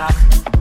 stop.